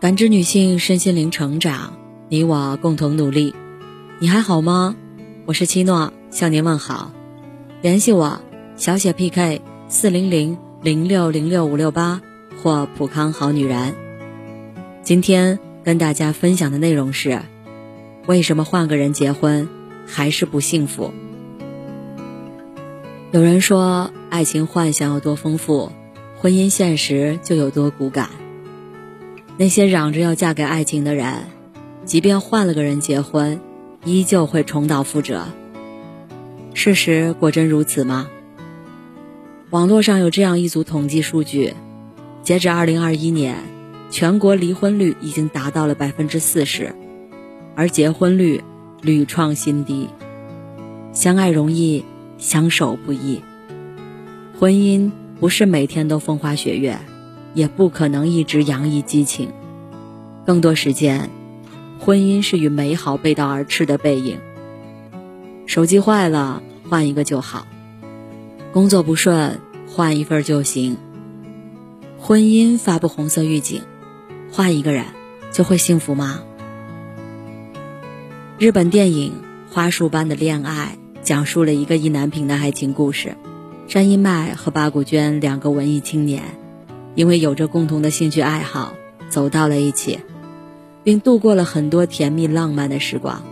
感知女性身心灵成长，你我共同努力。你还好吗？我是七诺，向您问好。联系我，小写 PK 四零零零六零六五六八或普康好女人。今天跟大家分享的内容是：为什么换个人结婚还是不幸福？有人说，爱情幻想有多丰富，婚姻现实就有多骨感。那些嚷着要嫁给爱情的人，即便换了个人结婚，依旧会重蹈覆辙。事实果真如此吗？网络上有这样一组统计数据：截止二零二一年，全国离婚率已经达到了百分之四十，而结婚率屡创新低。相爱容易。相守不易，婚姻不是每天都风花雪月，也不可能一直洋溢激情。更多时间，婚姻是与美好背道而驰的背影。手机坏了，换一个就好；工作不顺，换一份就行；婚姻发布红色预警，换一个人就会幸福吗？日本电影《花束般的恋爱》。讲述了一个意难平的爱情故事。山一麦和八股娟两个文艺青年，因为有着共同的兴趣爱好，走到了一起，并度过了很多甜蜜浪漫的时光。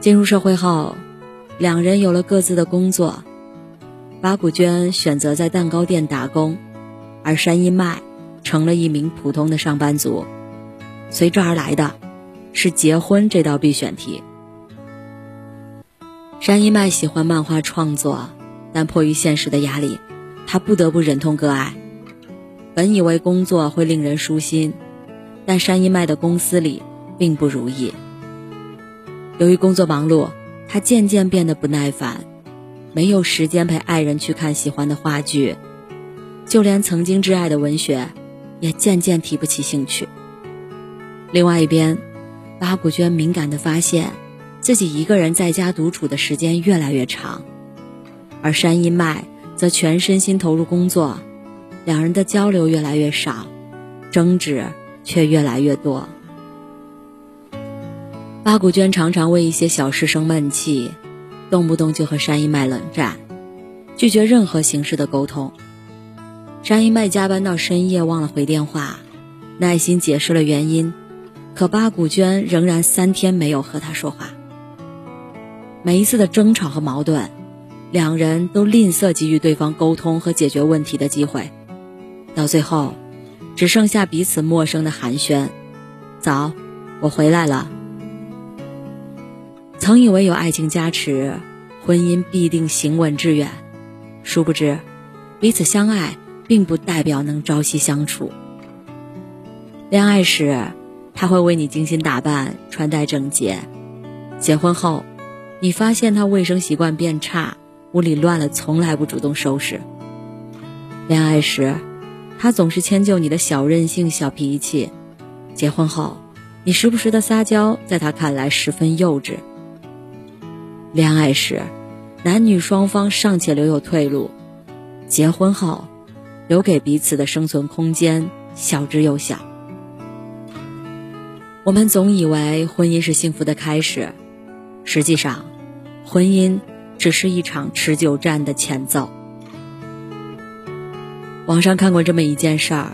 进入社会后，两人有了各自的工作。八股娟选择在蛋糕店打工，而山一麦成了一名普通的上班族。随之而来的，是结婚这道必选题。山一麦喜欢漫画创作，但迫于现实的压力，他不得不忍痛割爱。本以为工作会令人舒心，但山一麦的公司里并不如意。由于工作忙碌，他渐渐变得不耐烦，没有时间陪爱人去看喜欢的话剧，就连曾经挚爱的文学，也渐渐提不起兴趣。另外一边，八股娟敏感地发现。自己一个人在家独处的时间越来越长，而山一麦则全身心投入工作，两人的交流越来越少，争执却越来越多。八股娟常常为一些小事生闷气，动不动就和山一麦冷战，拒绝任何形式的沟通。山一麦加班到深夜忘了回电话，耐心解释了原因，可八股娟仍然三天没有和他说话。每一次的争吵和矛盾，两人都吝啬给予对方沟通和解决问题的机会，到最后，只剩下彼此陌生的寒暄。早，我回来了。曾以为有爱情加持，婚姻必定行稳致远，殊不知，彼此相爱并不代表能朝夕相处。恋爱时，他会为你精心打扮，穿戴整洁；结婚后，你发现他卫生习惯变差，屋里乱了，从来不主动收拾。恋爱时，他总是迁就你的小任性、小脾气；结婚后，你时不时的撒娇，在他看来十分幼稚。恋爱时，男女双方尚且留有退路；结婚后，留给彼此的生存空间小之又小。我们总以为婚姻是幸福的开始。实际上，婚姻只是一场持久战的前奏。网上看过这么一件事儿，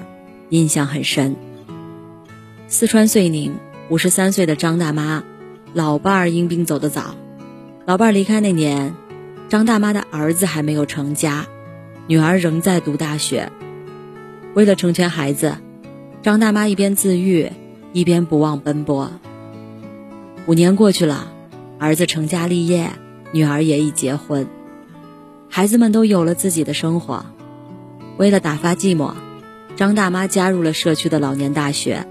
印象很深。四川遂宁五十三岁的张大妈，老伴儿因病走得早。老伴儿离开那年，张大妈的儿子还没有成家，女儿仍在读大学。为了成全孩子，张大妈一边自愈，一边不忘奔波。五年过去了。儿子成家立业，女儿也已结婚，孩子们都有了自己的生活。为了打发寂寞，张大妈加入了社区的老年大学，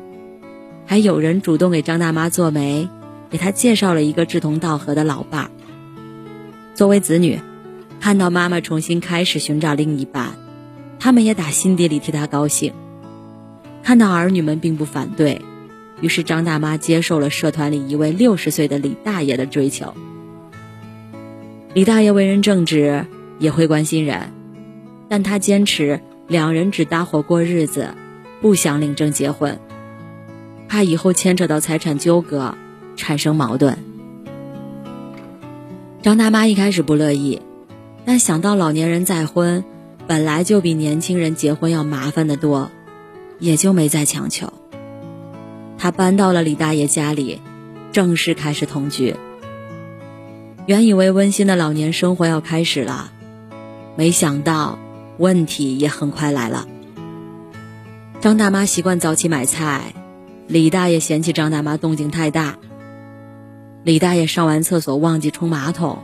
还有人主动给张大妈做媒，给她介绍了一个志同道合的老伴儿。作为子女，看到妈妈重新开始寻找另一半，他们也打心底里替她高兴。看到儿女们并不反对。于是张大妈接受了社团里一位六十岁的李大爷的追求。李大爷为人正直，也会关心人，但他坚持两人只搭伙过日子，不想领证结婚。怕以后牵扯到财产纠葛，产生矛盾。张大妈一开始不乐意，但想到老年人再婚本来就比年轻人结婚要麻烦的多，也就没再强求。她搬到了李大爷家里，正式开始同居。原以为温馨的老年生活要开始了，没想到问题也很快来了。张大妈习惯早起买菜，李大爷嫌弃张大妈动静太大。李大爷上完厕所忘记冲马桶，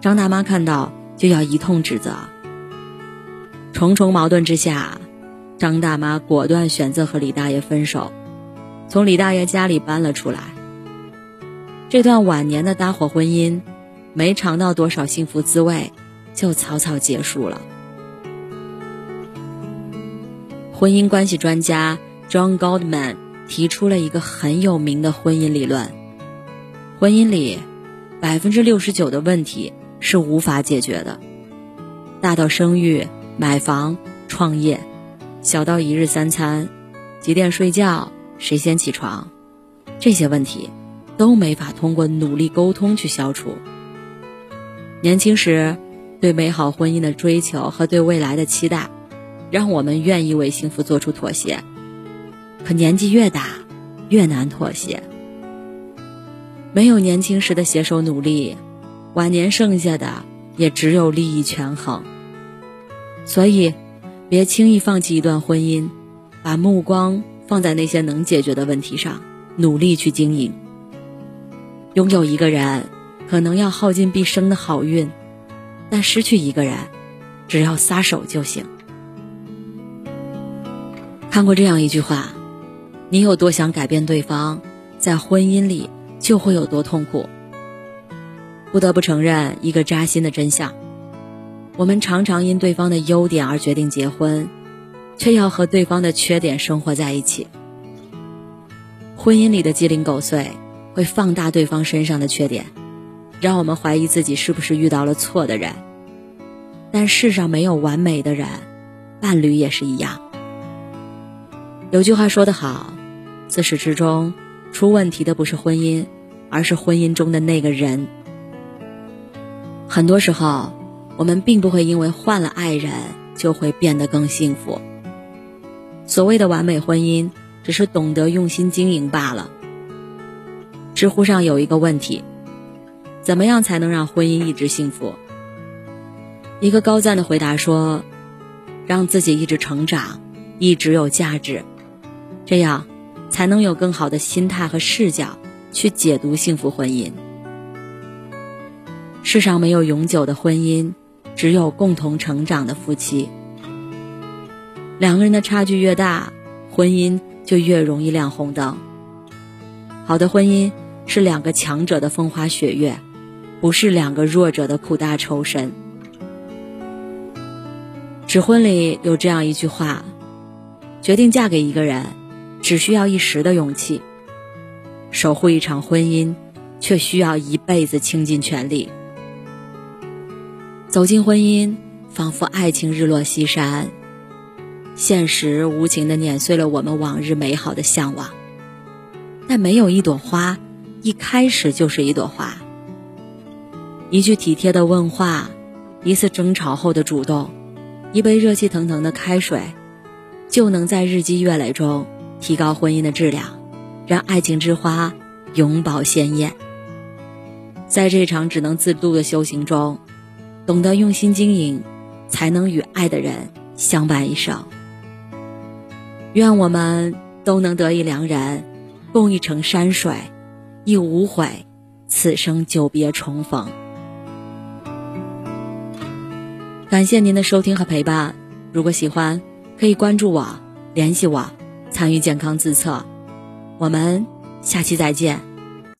张大妈看到就要一通指责。重重矛盾之下，张大妈果断选择和李大爷分手，从李大爷家里搬了出来。这段晚年的搭伙婚姻，没尝到多少幸福滋味，就草草结束了。婚姻关系专家 John Goldman 提出了一个很有名的婚姻理论。婚姻里，百分之六十九的问题是无法解决的，大到生育、买房、创业，小到一日三餐、几点睡觉、谁先起床，这些问题都没法通过努力沟通去消除。年轻时对美好婚姻的追求和对未来的期待，让我们愿意为幸福做出妥协，可年纪越大，越难妥协。没有年轻时的携手努力，晚年剩下的也只有利益权衡。所以，别轻易放弃一段婚姻，把目光放在那些能解决的问题上，努力去经营。拥有一个人，可能要耗尽毕生的好运，但失去一个人，只要撒手就行。看过这样一句话：你有多想改变对方，在婚姻里。就会有多痛苦。不得不承认一个扎心的真相：我们常常因对方的优点而决定结婚，却要和对方的缺点生活在一起。婚姻里的鸡零狗碎会放大对方身上的缺点，让我们怀疑自己是不是遇到了错的人。但世上没有完美的人，伴侣也是一样。有句话说得好：自始至终。出问题的不是婚姻，而是婚姻中的那个人。很多时候，我们并不会因为换了爱人就会变得更幸福。所谓的完美婚姻，只是懂得用心经营罢了。知乎上有一个问题：怎么样才能让婚姻一直幸福？一个高赞的回答说：让自己一直成长，一直有价值，这样。才能有更好的心态和视角去解读幸福婚姻。世上没有永久的婚姻，只有共同成长的夫妻。两个人的差距越大，婚姻就越容易亮红灯。好的婚姻是两个强者的风花雪月，不是两个弱者的苦大仇深。指婚里有这样一句话：决定嫁给一个人。只需要一时的勇气，守护一场婚姻，却需要一辈子倾尽全力。走进婚姻，仿佛爱情日落西山，现实无情的碾碎了我们往日美好的向往。但没有一朵花，一开始就是一朵花。一句体贴的问话，一次争吵后的主动，一杯热气腾腾的开水，就能在日积月累中。提高婚姻的质量，让爱情之花永葆鲜艳。在这场只能自渡的修行中，懂得用心经营，才能与爱的人相伴一生。愿我们都能得一良人，共一程山水，亦无悔此生久别重逢。感谢您的收听和陪伴，如果喜欢，可以关注我，联系我。参与健康自测，我们下期再见。